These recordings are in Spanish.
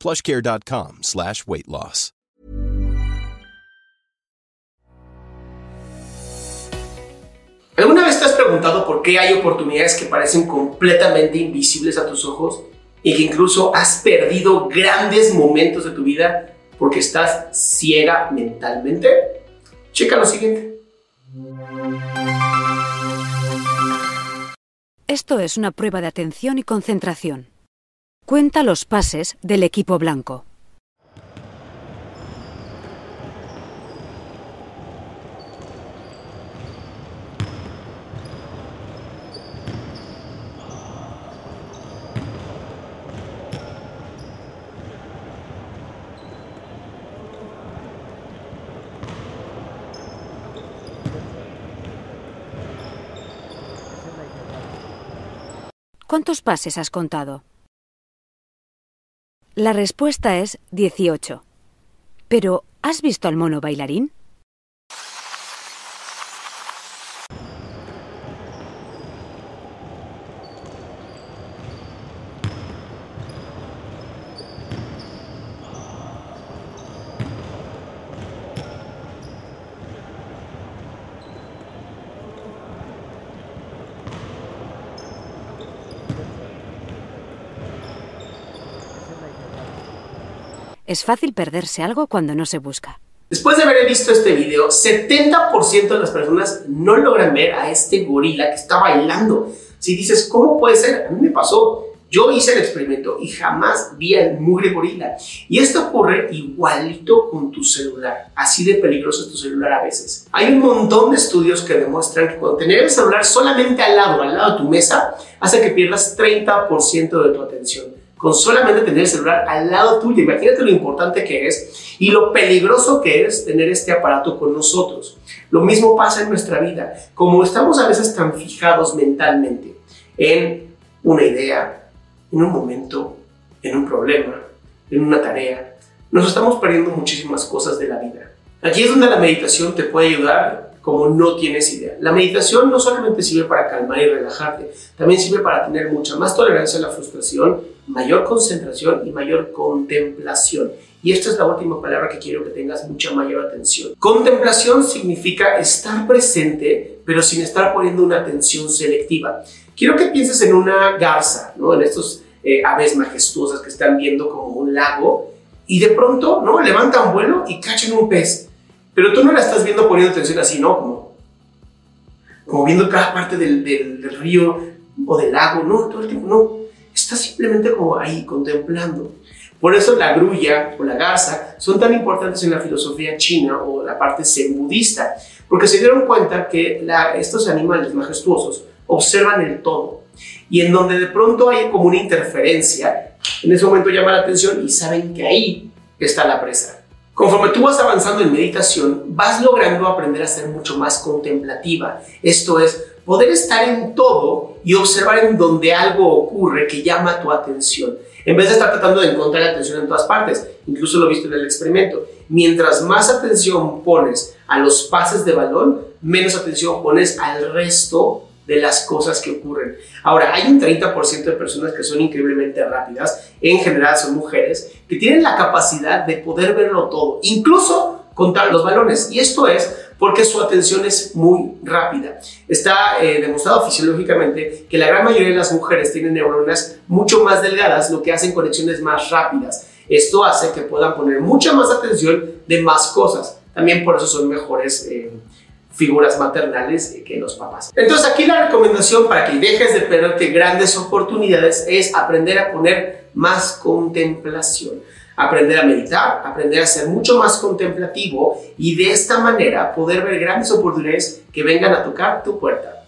plushcare.com slash weight loss. ¿Alguna vez te has preguntado por qué hay oportunidades que parecen completamente invisibles a tus ojos y que incluso has perdido grandes momentos de tu vida porque estás ciega mentalmente? Checa lo siguiente. Esto es una prueba de atención y concentración. Cuenta los pases del equipo blanco. ¿Cuántos pases has contado? La respuesta es 18. Pero, ¿has visto al mono bailarín? Es fácil perderse algo cuando no se busca. Después de haber visto este video, 70% de las personas no logran ver a este gorila que está bailando. Si dices, ¿cómo puede ser? A mí me pasó. Yo hice el experimento y jamás vi al mugre gorila. Y esto ocurre igualito con tu celular. Así de peligroso es tu celular a veces. Hay un montón de estudios que demuestran que cuando tener el celular solamente al lado, al lado de tu mesa, hace que pierdas 30% de tu atención con solamente tener el celular al lado tuyo. Imagínate lo importante que es y lo peligroso que es tener este aparato con nosotros. Lo mismo pasa en nuestra vida. Como estamos a veces tan fijados mentalmente en una idea, en un momento, en un problema, en una tarea, nos estamos perdiendo muchísimas cosas de la vida. Aquí es donde la meditación te puede ayudar como no tienes idea. La meditación no solamente sirve para calmar y relajarte, también sirve para tener mucha más tolerancia a la frustración, mayor concentración y mayor contemplación. Y esta es la última palabra que quiero que tengas mucha mayor atención. Contemplación significa estar presente, pero sin estar poniendo una atención selectiva. Quiero que pienses en una garza, ¿no? en estos eh, aves majestuosas que están viendo como un lago, y de pronto ¿no? levantan vuelo y cachan un pez. Pero tú no la estás viendo poniendo atención así, ¿no? Como, como viendo cada parte del, del, río o del lago, no, todo el tiempo, no. Estás simplemente como ahí contemplando. Por eso la grulla o la garza son tan importantes en la filosofía china o la parte zen budista, porque se dieron cuenta que estos animales majestuosos observan el todo y en donde de pronto hay como una interferencia, en ese momento llama la atención y saben que ahí está la presa. Conforme tú vas avanzando en meditación, vas logrando aprender a ser mucho más contemplativa. Esto es, poder estar en todo y observar en donde algo ocurre que llama tu atención. En vez de estar tratando de encontrar atención en todas partes, incluso lo viste en el experimento. Mientras más atención pones a los pases de balón, menos atención pones al resto de las cosas que ocurren. Ahora, hay un 30% de personas que son increíblemente rápidas, en general son mujeres, que tienen la capacidad de poder verlo todo, incluso contar los balones. Y esto es porque su atención es muy rápida. Está eh, demostrado fisiológicamente que la gran mayoría de las mujeres tienen neuronas mucho más delgadas, lo que hacen conexiones más rápidas. Esto hace que puedan poner mucha más atención de más cosas. También por eso son mejores eh, figuras maternales que los papás. Entonces aquí la recomendación para que dejes de perderte grandes oportunidades es aprender a poner más contemplación aprender a meditar, aprender a ser mucho más contemplativo y de esta manera poder ver grandes oportunidades que vengan a tocar tu puerta.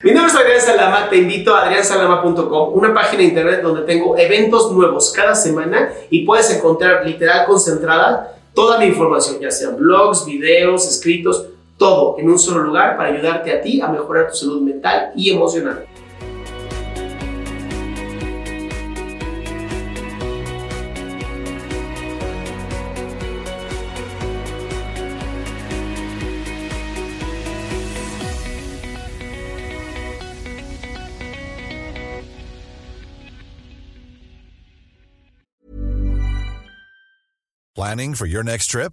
Mi nombre es Adrián Salama, te invito a adriansalama.com, una página de internet donde tengo eventos nuevos cada semana y puedes encontrar literal concentrada toda mi información, ya sean blogs, videos, escritos, todo en un solo lugar para ayudarte a ti a mejorar tu salud mental y emocional. Planning for your next trip?